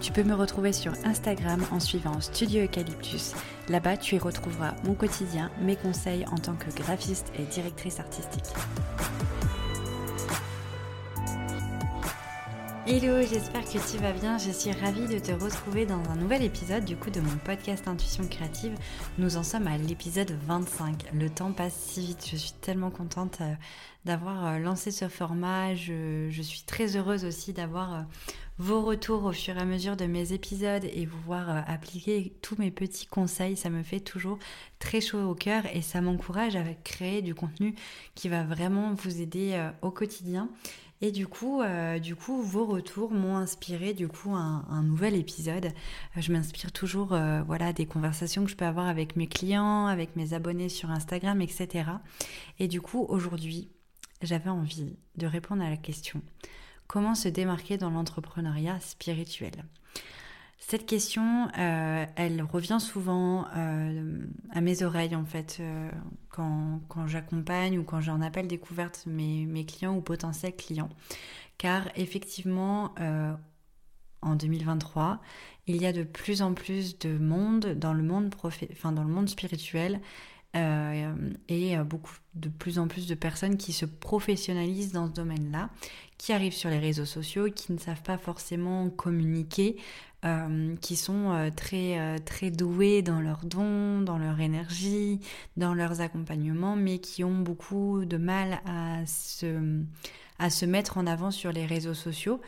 Tu peux me retrouver sur Instagram en suivant Studio Eucalyptus. Là-bas, tu y retrouveras mon quotidien, mes conseils en tant que graphiste et directrice artistique. Hello, j'espère que tu vas bien. Je suis ravie de te retrouver dans un nouvel épisode du coup de mon podcast Intuition créative. Nous en sommes à l'épisode 25. Le temps passe si vite. Je suis tellement contente euh, d'avoir euh, lancé ce format. Je, suis très heureuse aussi d'avoir euh, vos retours au fur et à mesure de mes épisodes et vous voir appliquer tous mes petits conseils. Ça me fait toujours très chaud au cœur et ça m'encourage à créer du contenu qui va vraiment vous aider au quotidien. Et du coup, euh, du coup, vos retours m'ont inspiré du coup un, nouvel épisode. Euh, je m'inspire toujours, euh, voilà, des conversations que je peux avoir avec mes clients, avec mes abonnés sur Instagram, etc. Et du coup, aujourd'hui, j'avais envie de répondre à la question comment se démarquer dans l'entrepreneuriat spirituel? Cette question, euh, elle revient souvent euh, à mes oreilles en fait euh, quand, j'accompagne ou quand j'en appelle découverte mes, mes clients ou potentiels clients. Car effectivement, en 2023, il y a de plus en plus de monde dans le monde, enfin, dans le monde spirituel et beaucoup de plus en plus de personnes qui se professionnalisent dans ce domaine-là, qui arrivent sur les réseaux sociaux, qui ne savent pas forcément communiquer, euh, qui sont euh, très, euh, très doués dans leurs dons, dans leur énergie, dans leurs accompagnements, mais qui ont beaucoup de mal à se, à se mettre en avant sur les réseaux sociaux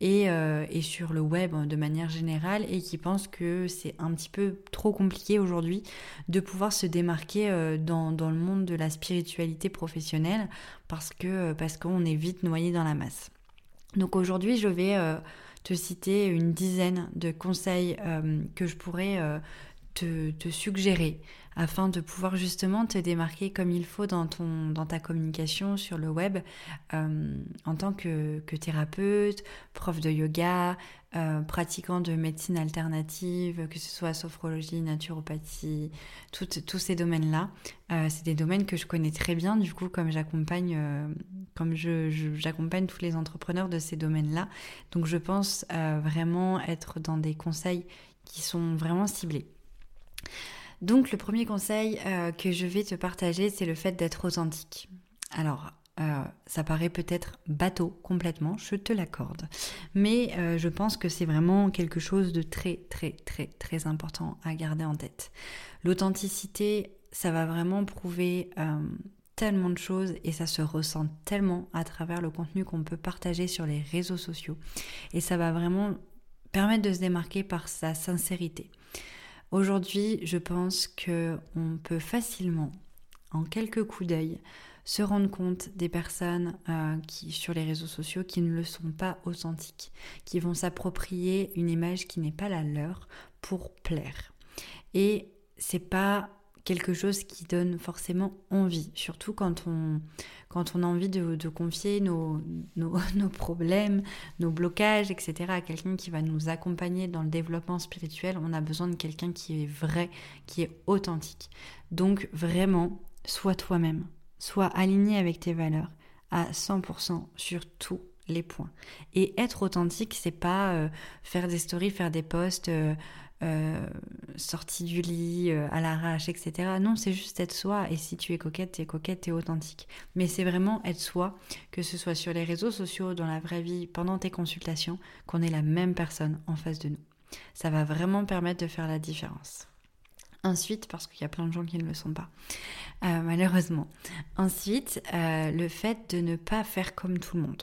et, et sur le web de manière générale et qui pensent que c'est un petit peu trop compliqué aujourd'hui de pouvoir se démarquer dans, dans, le monde de la spiritualité professionnelle parce que parce qu'on est vite noyé dans la masse. Donc aujourd'hui, je vais te citer une dizaine de conseils euh, que je pourrais euh, te, suggérer afin de pouvoir justement te démarquer comme il faut dans, ton, dans ta communication sur le web euh, en tant que, thérapeute, prof de yoga, euh, pratiquant de médecine alternative, que ce soit sophrologie, naturopathie, tous ces domaines-là. Euh, c'est des domaines que je connais très bien, du coup, comme j'accompagne comme j'accompagne tous les entrepreneurs de ces domaines-là. Donc je pense vraiment être dans des conseils qui sont vraiment ciblés. Donc le premier conseil euh, que je vais te partager, c'est le fait d'être authentique. Alors, euh, ça paraît peut-être bateau complètement, je te l'accorde. Mais euh, je pense que c'est vraiment quelque chose de très très très très important à garder en tête. L'authenticité, ça va vraiment prouver tellement de choses et ça se ressent tellement à travers le contenu qu'on peut partager sur les réseaux sociaux. Et ça va vraiment permettre de se démarquer par sa sincérité. Aujourd'hui, je pense que on peut facilement, en quelques coups d'œil, se rendre compte des personnes euh, qui sur les réseaux sociaux qui ne le sont pas authentiques, qui vont s'approprier une image qui n'est pas la leur pour plaire. Et c'est pas quelque chose qui donne forcément envie, surtout quand on, quand on a envie de, confier nos, nos, nos, problèmes, nos blocages, etc. à quelqu'un qui va nous accompagner dans le développement spirituel, on a besoin de quelqu'un qui est vrai, qui est authentique. Donc vraiment, sois toi-même, sois aligné avec tes valeurs à 100% sur tout les points. Et être authentique, c'est pas euh, faire des stories, faire des posts euh, euh sortis du lit, euh, à l'arrache, etc. Non, c'est juste être soi. Et si tu es coquette, tu es coquette, tu es authentique. Mais c'est vraiment être soi, que ce soit sur les réseaux sociaux, dans la vraie vie, pendant tes consultations, qu'on est la même personne en face de nous. Ça va vraiment permettre de faire la différence. Ensuite, parce qu'il y a plein de gens qui ne le sont pas, malheureusement. Ensuite, le fait de ne pas faire comme tout le monde.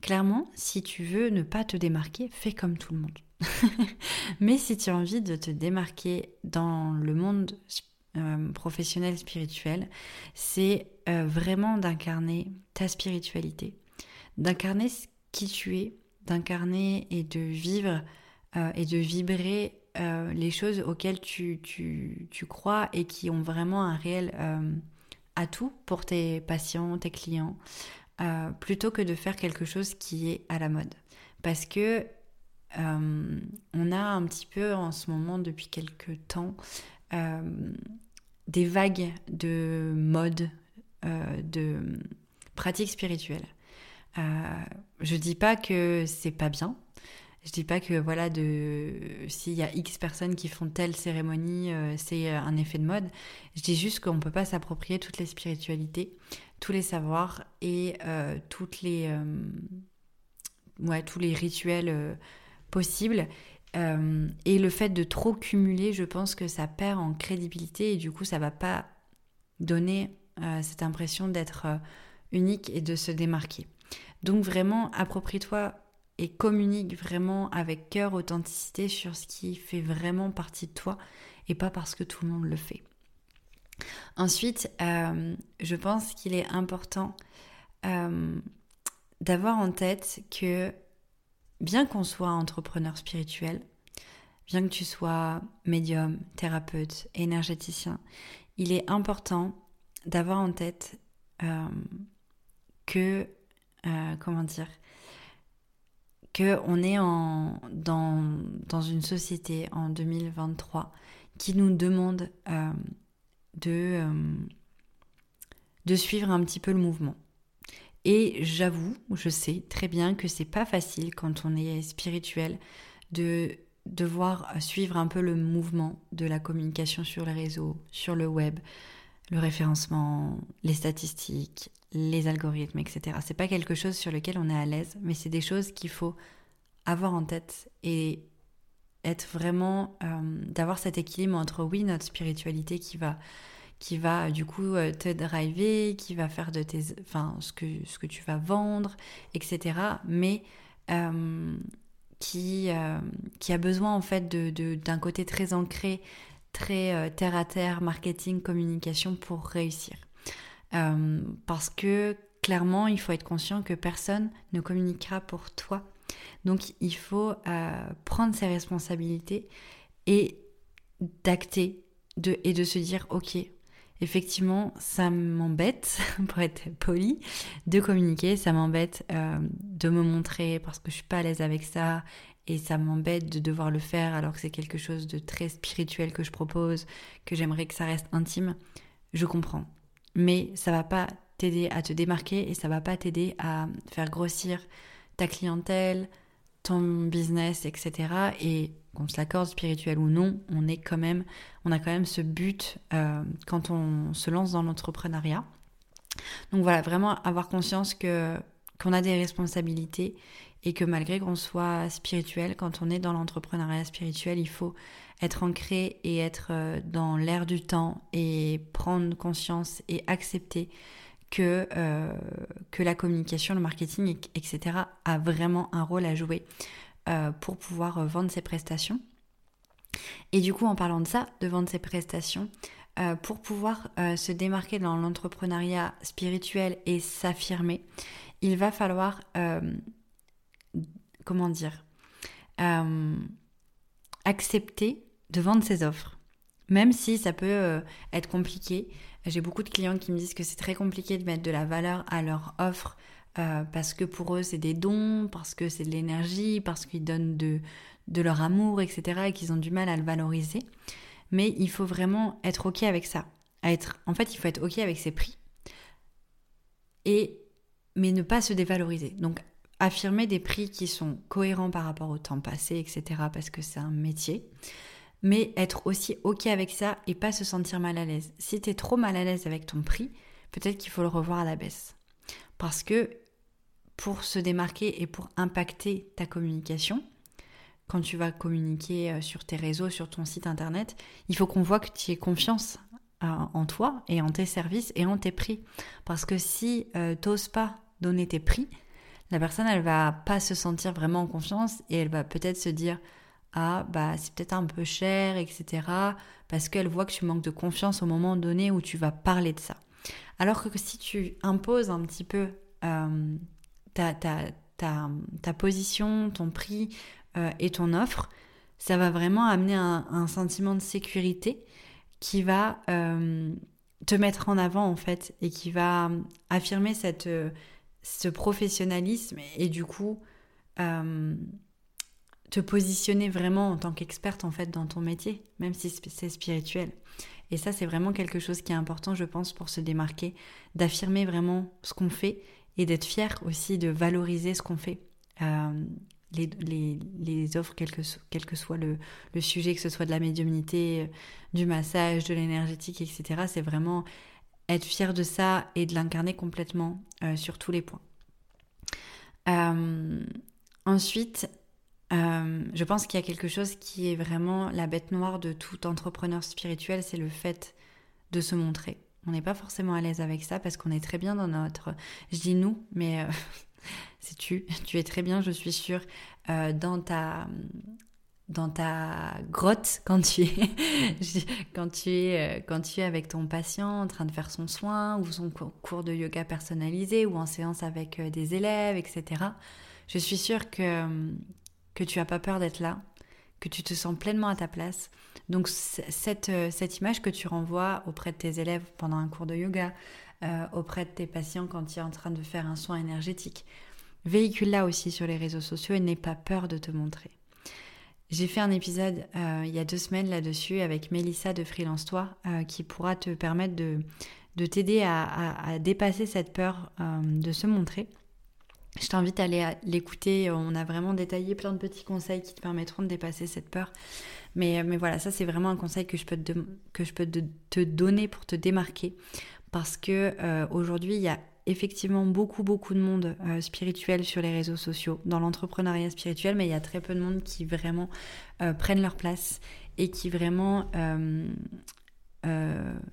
Clairement, si tu veux ne pas te démarquer, fais comme tout le monde. Mais si tu as envie de te démarquer dans le monde euh, professionnel spirituel, c'est euh, vraiment d'incarner ta spiritualité, d'incarner qui tu es, d'incarner et de vivre euh, et de vibrer les choses auxquelles tu, tu, tu, crois et qui ont vraiment un réel atout pour tes patients, tes clients, plutôt que de faire quelque chose qui est à la mode. Parce que on a un petit peu en ce moment, depuis quelques temps, des vagues de mode, de pratiques spirituelles. Euh, je dis pas que c'est pas bien. Je dis pas que voilà de s'il y a X personnes qui font telle cérémonie, euh, c'est un effet de mode. Je dis juste qu'on peut pas s'approprier toutes les spiritualités, tous les savoirs et euh, toutes les tous les rituels possibles. et le fait de trop cumuler, je pense que ça perd en crédibilité et du coup ça va pas donner cette impression d'être unique et de se démarquer. Donc vraiment, approprie-toi et communique vraiment avec cœur, authenticité sur ce qui fait vraiment partie de toi et pas parce que tout le monde le fait. Ensuite, euh, je pense qu'il est important euh, d'avoir en tête que bien qu'on soit entrepreneur spirituel, bien que tu sois médium, thérapeute, énergéticien, il est important d'avoir en tête euh, que, comment dire, on est en, dans, dans, une société en 2023 qui nous demande euh, de, euh, de suivre un petit peu le mouvement. Et j'avoue, je sais très bien que c'est pas facile quand on est spirituel de devoir suivre un peu le mouvement de la communication sur les réseaux, sur le web, le référencement, les statistiques, les algorithmes, etc. C'est pas quelque chose sur lequel on est à l'aise, mais c'est des choses qu'il faut avoir en tête et être vraiment euh, d'avoir cet équilibre entre oui notre spiritualité qui va qui va du coup euh, te driver, qui va faire de tes enfin ce que ce que tu vas vendre, etc. Mais euh, qui qui a besoin en fait de d'un côté très ancré, très terre à terre, marketing, communication pour réussir. Euh, parce que clairement, il faut être conscient que personne ne communiquera pour toi. Donc il faut euh, prendre ses responsabilités et d'acter et de se dire, ok, effectivement, ça m'embête, pour être poli, de communiquer, ça m'embête euh, de me montrer parce que je suis pas à l'aise avec ça et ça m'embête de devoir le faire alors que c'est quelque chose de très spirituel que je propose, que j'aimerais que ça reste intime. Je comprends mais ça va pas t'aider à te démarquer et ça va pas t'aider à faire grossir ta clientèle, ton business, etc. Et qu'on se l'accorde spirituel ou non, on est quand même, on a quand même ce but euh, quand on se lance dans l'entrepreneuriat. Donc voilà, vraiment avoir conscience que qu'on a des responsabilités et que malgré qu'on soit spirituel, quand on est dans l'entrepreneuriat spirituel, il faut être ancré et être euh, dans l'air du temps et prendre conscience et accepter que, euh, que la communication, le marketing, etc. a vraiment un rôle à jouer euh, pour pouvoir vendre ses prestations. Et du coup, en parlant de ça, de vendre ses prestations, pour pouvoir se démarquer dans l'entrepreneuriat spirituel et s'affirmer, il va falloir, comment dire, accepter de vendre ses offres. Même si ça peut euh, être compliqué. J'ai beaucoup de clients qui me disent que c'est très compliqué de mettre de la valeur à leur offre euh, parce que pour eux c'est des dons, parce que c'est de l'énergie, parce qu'ils donnent de, de leur amour, etc. et qu'ils ont du mal à le valoriser. Mais il faut vraiment être OK avec ça. être, en fait, il faut être OK avec ses prix. Et, mais ne pas se dévaloriser. Donc, affirmer des prix qui sont cohérents par rapport au temps passé, etc. parce que c'est un métier mais être aussi OK avec ça et pas se sentir mal à l'aise. Si tu es trop mal à l'aise avec ton prix, peut-être qu'il faut le revoir à la baisse. Parce que pour se démarquer et pour impacter ta communication, quand tu vas communiquer euh, sur tes réseaux, sur ton site internet, il faut qu'on voit que tu aies confiance euh, en toi et en tes services et en tes prix. Parce que si euh, tu n'oses pas donner tes prix, la personne, elle va pas se sentir vraiment en confiance et elle va peut-être se dire ah bah c'est peut-être un peu cher, etc. Parce qu'elle voit que tu manques de confiance au moment donné où tu vas parler de ça. Alors que si tu imposes un petit peu euh, ta, ta, ta, position, ton prix euh, et ton offre, ça va vraiment amener un, sentiment de sécurité qui va euh, te mettre en avant en fait et qui va affirmer cette, ce professionnalisme et du coup euh, te positionner vraiment en tant qu'experte en fait dans ton métier, même si c'est spirituel. Et ça, c'est vraiment quelque chose qui est important, je pense, pour se démarquer, d'affirmer vraiment ce qu'on fait et d'être fier aussi de valoriser ce qu'on fait. Euh, les, les, les, offres, quel que, soit le, le, sujet, que ce soit de la médiumnité, du massage, de l'énergétique, etc. C'est vraiment être fier de ça et de l'incarner complètement euh, sur tous les points. Euh, ensuite, euh, je pense qu'il y a quelque chose qui est vraiment la bête noire de tout entrepreneur spirituel, c'est le fait de se montrer. On n'est pas forcément à l'aise avec ça parce qu'on est très bien dans notre... Je dis nous, mais c'est tu. Tu es très bien, je suis sûre, dans ta dans ta grotte quand tu es quand tu es quand tu es avec ton patient en train de faire son soin ou son cours de yoga personnalisé ou en séance avec des élèves etc je suis sûre que que tu n'as pas peur d'être là, que tu te sens pleinement à ta place. Donc cette, euh, cette image que tu renvoies auprès de tes élèves pendant un cours de yoga, euh, auprès de tes patients quand tu es en train de faire un soin énergétique, véhicule-la aussi sur les réseaux sociaux et n'aie pas peur de te montrer. J'ai fait un épisode euh, il y a deux semaines là-dessus avec Mélissa de Freelance Toi qui pourra te permettre de, de t'aider à, dépasser cette peur de se montrer. Je t'invite à aller l'écouter. On a vraiment détaillé plein de petits conseils qui te permettront de dépasser cette peur. Mais, mais voilà, ça c'est vraiment un conseil que je peux, te, te, donner pour te démarquer. Parce que euh, aujourd'hui, il y a effectivement beaucoup, beaucoup de monde euh, spirituel sur les réseaux sociaux, dans l'entrepreneuriat spirituel, mais il y a très peu de monde qui vraiment euh, prennent leur place et qui vraiment euh,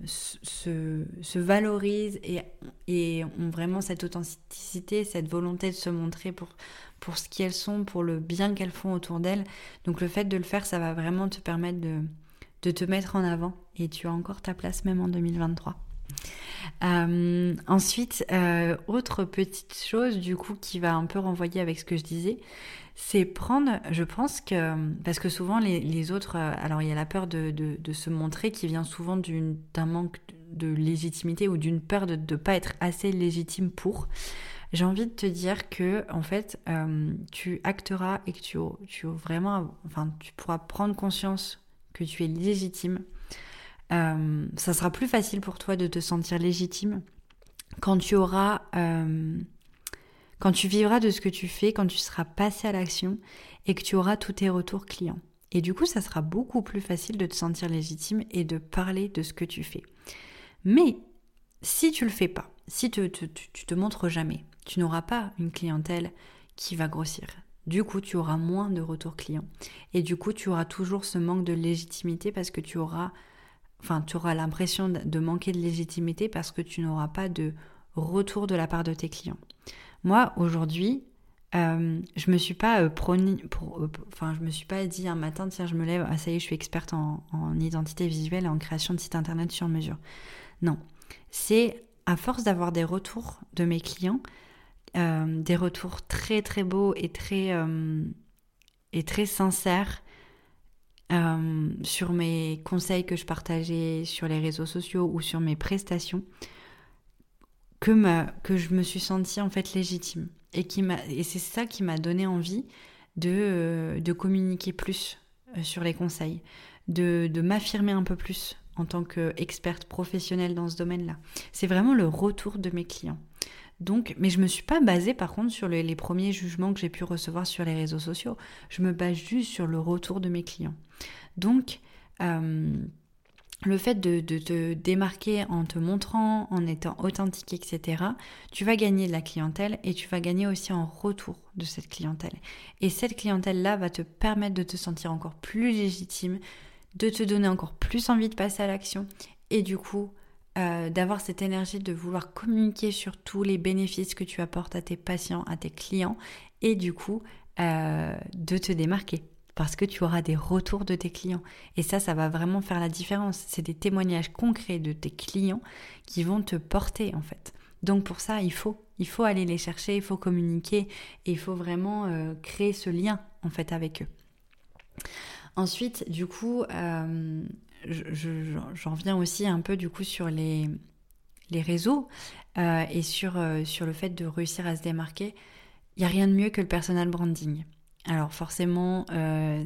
se, se, valorisent et, et, ont vraiment cette authenticité, cette volonté de se montrer pour, pour ce qu'elles sont, pour le bien qu'elles font autour d'elles. Donc le fait de le faire, ça va vraiment te permettre de, de te mettre en avant et tu as encore ta place même en 2023. Euh, ensuite, euh, autre petite chose du coup qui va un peu renvoyer avec ce que je disais, c'est prendre, je pense que, parce que souvent les, autres, euh, alors il y a la peur de, se montrer qui vient souvent d'un manque de légitimité ou d'une peur de ne pas être assez légitime pour. J'ai envie de te dire que en fait, tu acteras et que tu pourras prendre conscience que tu es légitime. Euh, ça sera plus facile pour toi de te sentir légitime quand tu auras quand tu vivras de ce que tu fais, quand tu seras passé à l'action et que tu auras tous tes retours clients. Et du coup, ça sera beaucoup plus facile de te sentir légitime et de parler de ce que tu fais. Mais si tu le fais pas, si tu tu te montres jamais, tu n'auras pas une clientèle qui va grossir. Du coup, tu auras moins de retours clients. Et du coup, tu auras toujours ce manque de légitimité parce que tu auras, enfin, tu auras l'impression de manquer de légitimité parce que tu n'auras pas de retour de la part de tes clients. Moi, aujourd'hui, euh, je me suis pas euh, pour, euh, enfin, je me suis pas dit un matin, tiens, je me lève, ah ça y est, je suis experte en, identité visuelle et en création de sites internet sur mesure. Non, c'est à force d'avoir des retours de mes clients, des retours très très beaux et très et très sincères sur mes conseils que je partageais sur les réseaux sociaux ou sur mes prestations que, que je me suis sentie en fait légitime. Et, et c'est ça qui m'a donné envie de, euh, de communiquer plus euh, sur les conseils, de, de m'affirmer un peu plus en tant qu'experte professionnelle dans ce domaine-là. C'est vraiment le retour de mes clients. Donc, mais je me suis pas basée par contre sur les, premiers jugements que j'ai pu recevoir sur les réseaux sociaux. Je me base juste sur le retour de mes clients. Donc, euh, le fait de, te démarquer en te montrant, en étant authentique, etc., tu vas gagner de la clientèle et tu vas gagner aussi en retour de cette clientèle. Et cette clientèle-là va te permettre de te sentir encore plus légitime, de te donner encore plus envie de passer à l'action et du coup euh, d'avoir cette énergie de vouloir communiquer sur tous les bénéfices que tu apportes à tes patients, à tes clients et du coup euh, de te démarquer parce que tu auras des retours de tes clients. Et ça, ça va vraiment faire la différence. C'est des témoignages concrets de tes clients qui vont te porter en fait. Donc pour ça, il faut, il faut aller les chercher, il faut communiquer il faut vraiment euh, créer ce lien en fait avec eux. Ensuite, du coup, j'en viens aussi un peu du coup sur les, les réseaux euh, et sur, euh, sur le fait de réussir à se démarquer. Il n'y a rien de mieux que le personal branding. Alors forcément,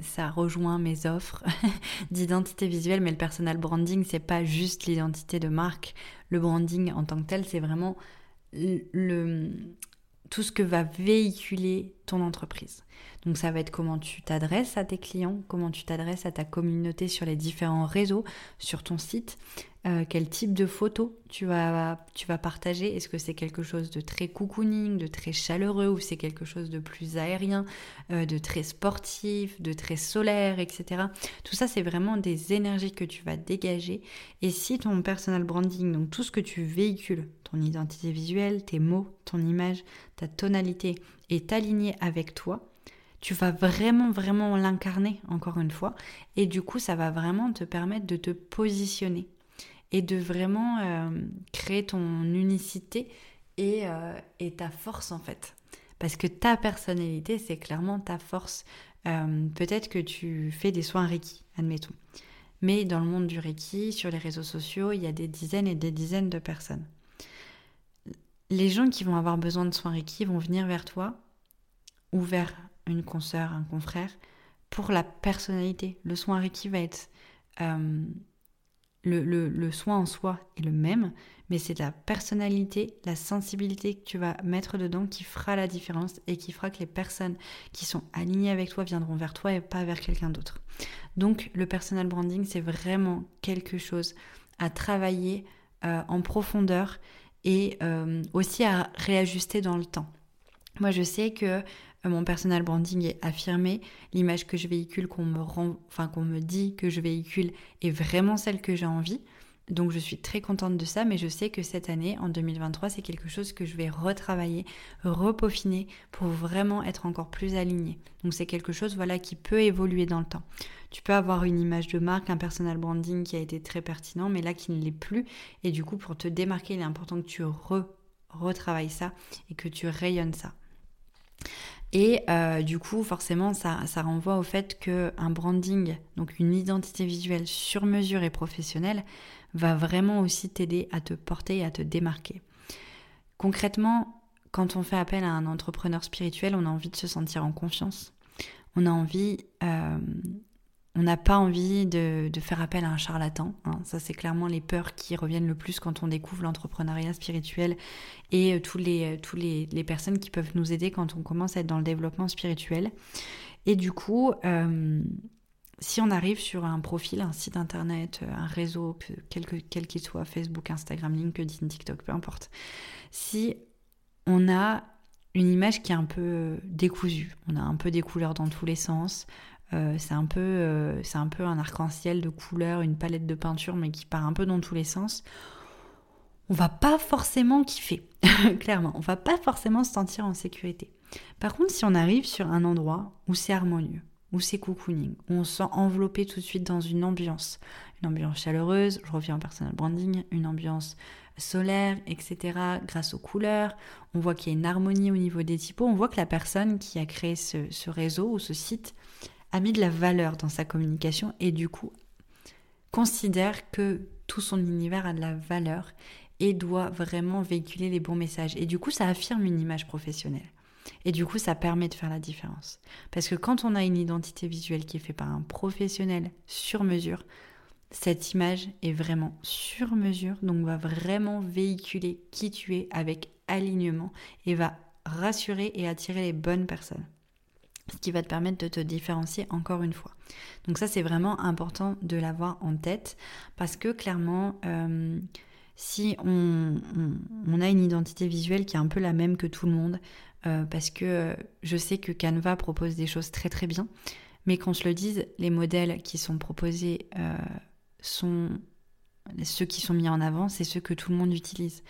ça rejoint mes offres d'identité visuelle, mais le personal branding, c'est pas juste l'identité de marque. Le branding en tant que tel, c'est vraiment le, tout ce que va véhiculer ton entreprise. Donc ça va être comment tu t'adresses à tes clients, comment tu t'adresses à ta communauté sur les différents réseaux, sur ton site, euh, quel type de photos tu vas, tu vas partager? Est-ce que c'est quelque chose de très cocooning, de très chaleureux ou c'est quelque chose de plus aérien, euh, de très sportif, de très solaire, etc. Tout ça, c'est vraiment des énergies que tu vas dégager. Et si ton personal branding, donc tout ce que tu véhicules, ton identité visuelle, tes mots, ton image, ta tonalité, est aligné avec toi, tu vas vraiment, vraiment l'incarner, encore une fois. Et du coup, ça va vraiment te permettre de te positionner et de vraiment euh, créer ton unicité euh, et, ta force, en fait. Parce que ta personnalité, c'est clairement ta force. Euh, peut-être que tu fais des soins Reiki, admettons. Mais dans le monde du Reiki, sur les réseaux sociaux, il y a des dizaines et des dizaines de personnes. Les gens qui vont avoir besoin de soins Reiki vont venir vers toi ou vers une consoeur, un confrère, pour la personnalité. Le soin Reiki va être... Le, soin en soi est le même, mais c'est la personnalité, la sensibilité que tu vas mettre dedans qui fera la différence et qui fera que les personnes qui sont alignées avec toi viendront vers toi et pas vers quelqu'un d'autre. Donc le personal branding, c'est vraiment quelque chose à travailler euh, en profondeur et euh, aussi à réajuster dans le temps. Moi, je sais que mon personal branding est affirmé, l'image que je véhicule, qu'on me rend, enfin qu'on me dit que je véhicule est vraiment celle que j'ai envie. Donc je suis très contente de ça, mais je sais que cette année, en 2023, c'est quelque chose que je vais retravailler, repaufiner pour vraiment être encore plus alignée. Donc c'est quelque chose voilà qui peut évoluer dans le temps. Tu peux avoir une image de marque, un personal branding qui a été très pertinent, mais là qui ne l'est plus. Et du coup, pour te démarquer, il est important que tu retravailles ça et que tu rayonnes ça. Et euh, du coup, forcément, ça, ça renvoie au fait qu'un branding, donc une identité visuelle sur mesure et professionnelle, va vraiment aussi t'aider à te porter et à te démarquer. Concrètement, quand on fait appel à un entrepreneur spirituel, on a envie de se sentir en confiance. On a envie euh, on n'a pas envie de, faire appel à un charlatan. Hein. Ça, c'est clairement les peurs qui reviennent le plus quand on découvre l'entrepreneuriat spirituel et euh, tous les, euh, personnes qui peuvent nous aider quand on commence à être dans le développement spirituel. Et du coup, euh, si on arrive sur un profil, un site internet, un réseau, quel qu'il soit, Facebook, Instagram, LinkedIn, TikTok, peu importe, si on a une image qui est un peu décousue, on a un peu des couleurs dans tous les sens, euh, c'est un peu, euh, c'est un peu un arc-en-ciel de couleurs, une palette de peinture, mais qui part un peu dans tous les sens. On va pas forcément kiffer, clairement. On va pas forcément se sentir en sécurité. Par contre, si on arrive sur un endroit où c'est harmonieux, où c'est cocooning, où on se sent enveloppé tout de suite dans une ambiance, une ambiance chaleureuse, je reviens en personal branding, une ambiance solaire, etc., grâce aux couleurs, on voit qu'il y a une harmonie au niveau des typos, on voit que la personne qui a créé ce réseau ou ce site a mis de la valeur dans sa communication et du coup considère que tout son univers a de la valeur et doit vraiment véhiculer les bons messages. Et du coup, ça affirme une image professionnelle. Et du coup, ça permet de faire la différence. Parce que quand on a une identité visuelle qui est faite par un professionnel sur mesure, cette image est vraiment sur mesure, donc va vraiment véhiculer qui tu es avec alignement et va rassurer et attirer les bonnes personnes ce qui va te permettre de te différencier encore une fois. Donc ça c'est vraiment important de l'avoir en tête parce que clairement euh, si on, a une identité visuelle qui est un peu la même que tout le monde, euh, parce que je sais que Canva propose des choses très très bien, mais qu'on se le dise, les modèles qui sont proposés euh, sont ceux qui sont mis en avant, c'est ceux que tout le monde utilise.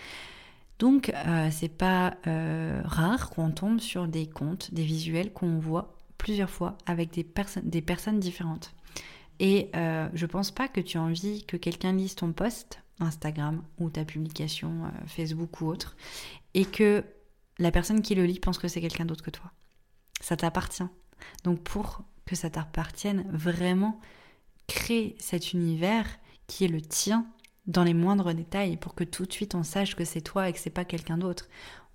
Donc, euh, c'est pas euh, rare qu'on tombe sur des comptes, des visuels qu'on voit plusieurs fois avec des, personnes différentes. Et euh, je pense pas que tu as envie que quelqu'un lise ton post Instagram ou ta publication Facebook ou autre et que la personne qui le lit pense que c'est quelqu'un d'autre que toi. Ça t'appartient. Donc, pour que ça t'appartienne, vraiment crée cet univers qui est le tien dans les moindres détails pour que tout de suite on sache que c'est toi et que c'est pas quelqu'un d'autre.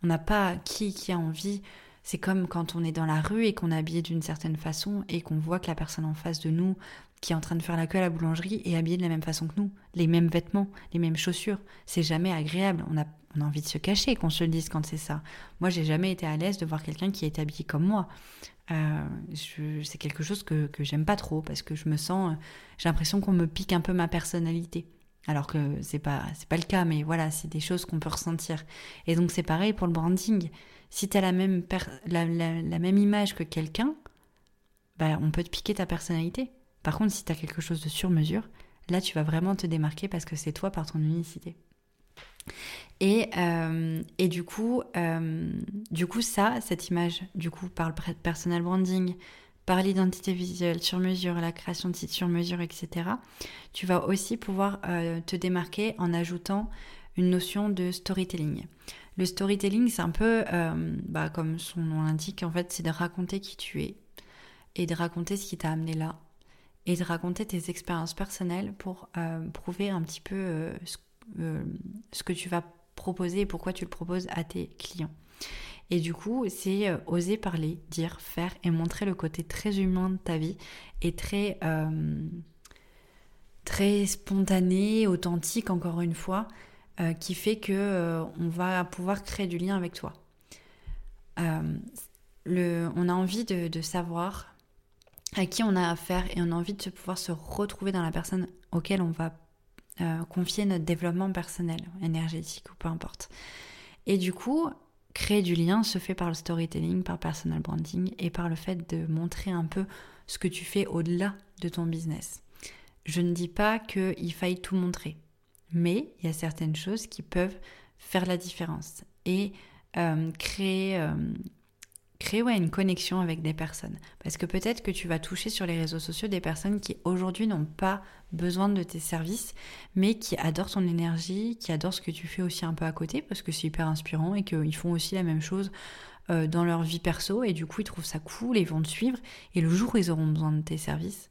On n'a pas qui qui a envie. C'est comme quand on est dans la rue et qu'on est habillé d'une certaine façon et qu'on voit que la personne en face de nous qui est en train de faire la queue à la boulangerie est habillée de la même façon que nous, les mêmes vêtements, les mêmes chaussures. C'est jamais agréable. On a, on a envie de se cacher qu'on se le dise quand c'est ça. Moi, j'ai jamais été à l'aise de voir quelqu'un qui est habillé comme moi. Euh, c'est quelque chose que, que j'aime pas trop parce que je me sens, j'ai l'impression qu'on me pique un peu ma personnalité. Alors que c'est pas c'est pas le cas, mais voilà, c'est des choses qu'on peut ressentir. Et donc c'est pareil pour le branding. Si tu as la même, la, la, même image que quelqu'un, bah, on peut te piquer ta personnalité. Par contre, si tu as quelque chose de sur mesure, là tu vas vraiment te démarquer parce que c'est toi par ton unicité. Et, euh, et du coup, euh, du coup, ça, cette image, du coup, par le personal branding, par l'identité visuelle sur mesure, la création de sites sur mesure, etc., tu vas aussi pouvoir euh, te démarquer en ajoutant une notion de storytelling. Le storytelling, c'est un peu, euh, bah, comme son nom l'indique, en fait, c'est de raconter qui tu es et de raconter ce qui t'a amené là et de raconter tes expériences personnelles pour euh, prouver un petit peu ce, ce que tu vas proposer et pourquoi tu le proposes à tes clients. Et du coup, c'est euh, oser parler, dire, faire et montrer le côté très humain de ta vie et très, euh, très spontané, authentique, encore une fois, euh, qui fait que on va pouvoir créer du lien avec toi. Le, on a envie de, de, savoir à qui on a affaire et on a envie de pouvoir se retrouver dans la personne auquel on va confier notre développement personnel, énergétique ou peu importe. Et du coup, créer du lien se fait par le storytelling, par personal branding et par le fait de montrer un peu ce que tu fais au-delà de ton business. Je ne dis pas qu'il faille tout montrer, mais il y a certaines choses qui peuvent faire la différence et euh, créer, euh, créer ouais, une connexion avec des personnes. Parce que peut-être que tu vas toucher sur les réseaux sociaux des personnes qui aujourd'hui n'ont pas besoin de tes services, mais qui adorent ton énergie, qui adorent ce que tu fais aussi un peu à côté, parce que c'est hyper inspirant et qu'ils font aussi la même chose euh, dans leur vie perso, et du coup ils trouvent ça cool ils vont te suivre, et le jour où ils auront besoin de tes services,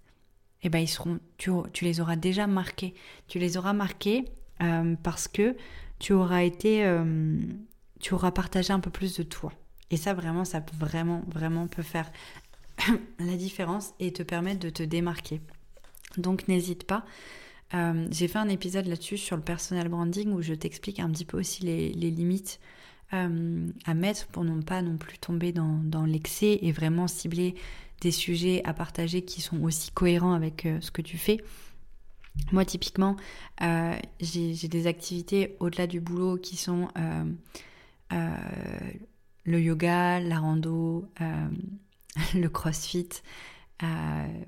eh ben ils seront, tu, tu les auras déjà marqués. Tu les auras marqués euh, parce que tu auras été, euh, tu auras partagé un peu plus de toi. Et ça, vraiment, ça vraiment, vraiment peut faire la différence et te permettre de te démarquer. Donc, n'hésite pas. Euh, j'ai fait un épisode là-dessus sur le personal branding où je t'explique un petit peu aussi les, limites euh, à mettre pour ne pas non plus tomber dans, l'excès et vraiment cibler des sujets à partager qui sont aussi cohérents avec euh, ce que tu fais. Moi, typiquement, j'ai des activités au-delà du boulot qui sont le yoga, la rando, euh, le crossfit, euh,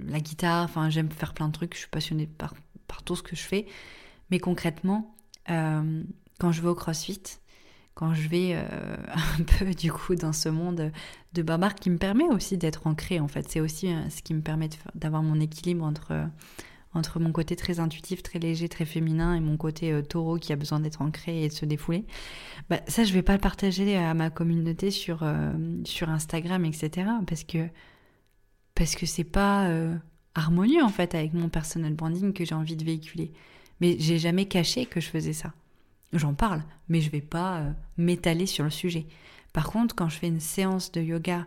la guitare, enfin j'aime faire plein de trucs, je suis passionnée par, par tout ce que je fais. Mais concrètement, euh, quand je vais au crossfit, quand je vais un peu du coup dans ce monde de barbare qui me permet aussi d'être ancrée en fait, c'est aussi ce qui me permet d'avoir mon équilibre entre entre mon côté très intuitif, très léger, très féminin et mon côté euh, taureau qui a besoin d'être ancré et de se défouler, bah, ça je vais pas le partager à ma communauté sur, euh, Instagram, etc. Parce que parce que c'est pas euh, harmonieux en fait avec mon personal branding que j'ai envie de véhiculer. Mais j'ai jamais caché que je faisais ça. J'en parle, mais je vais pas m'étaler sur le sujet. Par contre, quand je fais une séance de yoga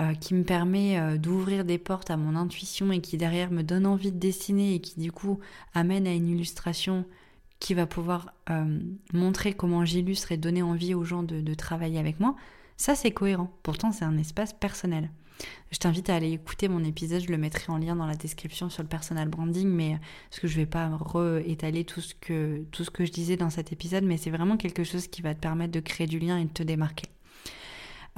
euh, qui me permet euh, d'ouvrir des portes à mon intuition et qui derrière me donne envie de dessiner et qui du coup amène à une illustration qui va pouvoir euh, montrer comment j'illustre et donner envie aux gens de, travailler avec moi, ça c'est cohérent. Pourtant c'est un espace personnel. Je t'invite à aller écouter mon épisode, je le mettrai en lien dans la description sur le personal branding, mais parce que je vais pas réétaler tout tout ce que je disais dans cet épisode, mais c'est vraiment quelque chose qui va te permettre de créer du lien et de te démarquer.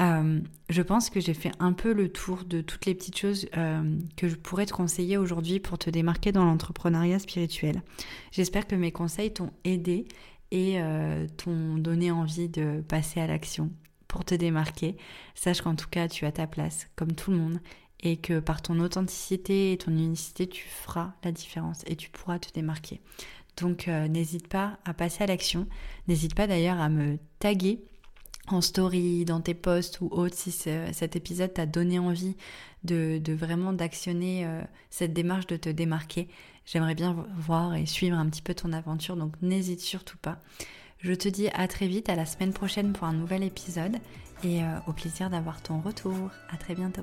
Euh, je pense que j'ai fait un peu le tour de toutes les petites choses euh, que je pourrais te conseiller aujourd'hui pour te démarquer dans l'entrepreneuriat spirituel. J'espère que mes conseils t'ont aidé et euh, t'ont donné envie de passer à l'action pour te démarquer. Sache qu'en tout cas, tu as ta place, comme tout le monde, et que par ton authenticité et ton unicité, tu feras la différence et tu pourras te démarquer. Donc n'hésite pas à passer à l'action. N'hésite pas d'ailleurs à me taguer en story, dans tes posts ou autres, si cet épisode t'a donné envie de, vraiment d'actionner euh, cette démarche de te démarquer. J'aimerais bien voir et suivre un petit peu ton aventure, donc n'hésite surtout pas. Je te dis à très vite, à la semaine prochaine pour un nouvel épisode et euh, au plaisir d'avoir ton retour. À très bientôt.